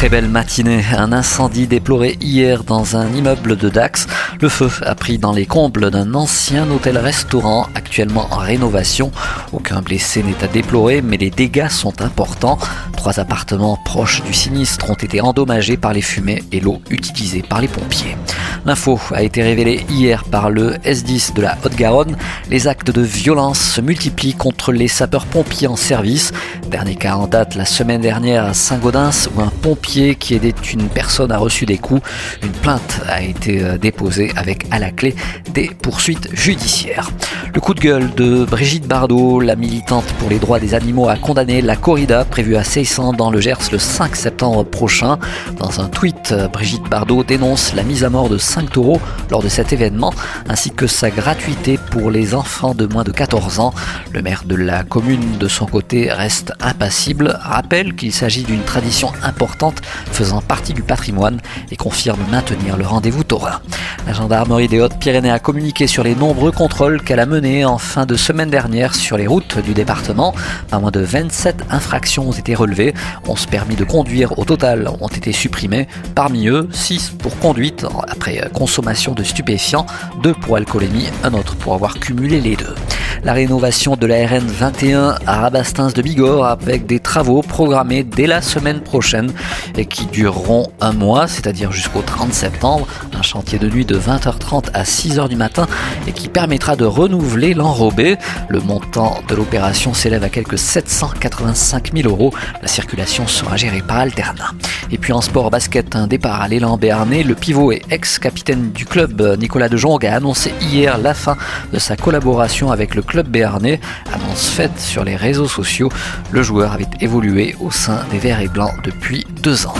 Très belle matinée. Un incendie déploré hier dans un immeuble de Dax. Le feu a pris dans les combles d'un ancien hôtel-restaurant actuellement en rénovation. Aucun blessé n'est à déplorer, mais les dégâts sont importants. Trois appartements proches du sinistre ont été endommagés par les fumées et l'eau utilisée par les pompiers. L'info a été révélée hier par le S10 de la Haute-Garonne. Les actes de violence se multiplient contre les sapeurs-pompiers en service. Dernier cas en date la semaine dernière à Saint-Gaudens où un pompier qui aidait une personne a reçu des coups. Une plainte a été euh, déposée avec à la clé des poursuites judiciaires. Le coup de gueule de Brigitte Bardot, la militante pour les droits des animaux, a condamné la corrida prévue à Seissan dans le Gers le 5 septembre prochain. Dans un tweet, Brigitte Bardot dénonce la mise à mort de 5 taureaux lors de cet événement, ainsi que sa gratuité pour les enfants de moins de 14 ans. Le maire de la commune, de son côté, reste impassible, rappelle qu'il s'agit d'une tradition importante faisant partie du patrimoine et confirme maintenir le rendez-vous taurin. La gendarmerie des Hautes-Pyrénées a communiqué sur les nombreux contrôles qu'elle a menés en fin de semaine dernière sur les routes du département. Pas moins de 27 infractions ont été relevées. 11 permis de conduire au total ont été supprimés. Parmi eux, 6 pour conduite après consommation de stupéfiants, 2 pour alcoolémie, un autre pour avoir cumulé les deux la rénovation de la RN 21 à Rabastins de Bigorre avec des travaux programmés dès la semaine prochaine et qui dureront un mois, c'est-à-dire jusqu'au 30 septembre. Un chantier de nuit de 20h30 à 6h du matin et qui permettra de renouveler l'enrobé. Le montant de l'opération s'élève à quelques 785 000 euros. La circulation sera gérée par Alterna. Et puis en sport basket, un départ à l'élan béarnais. Le pivot et ex-capitaine du club Nicolas De Jong a annoncé hier la fin de sa collaboration avec le club béarnais. Annonce faite sur les réseaux sociaux. Le joueur avait évolué au sein des Verts et Blancs depuis deux ans.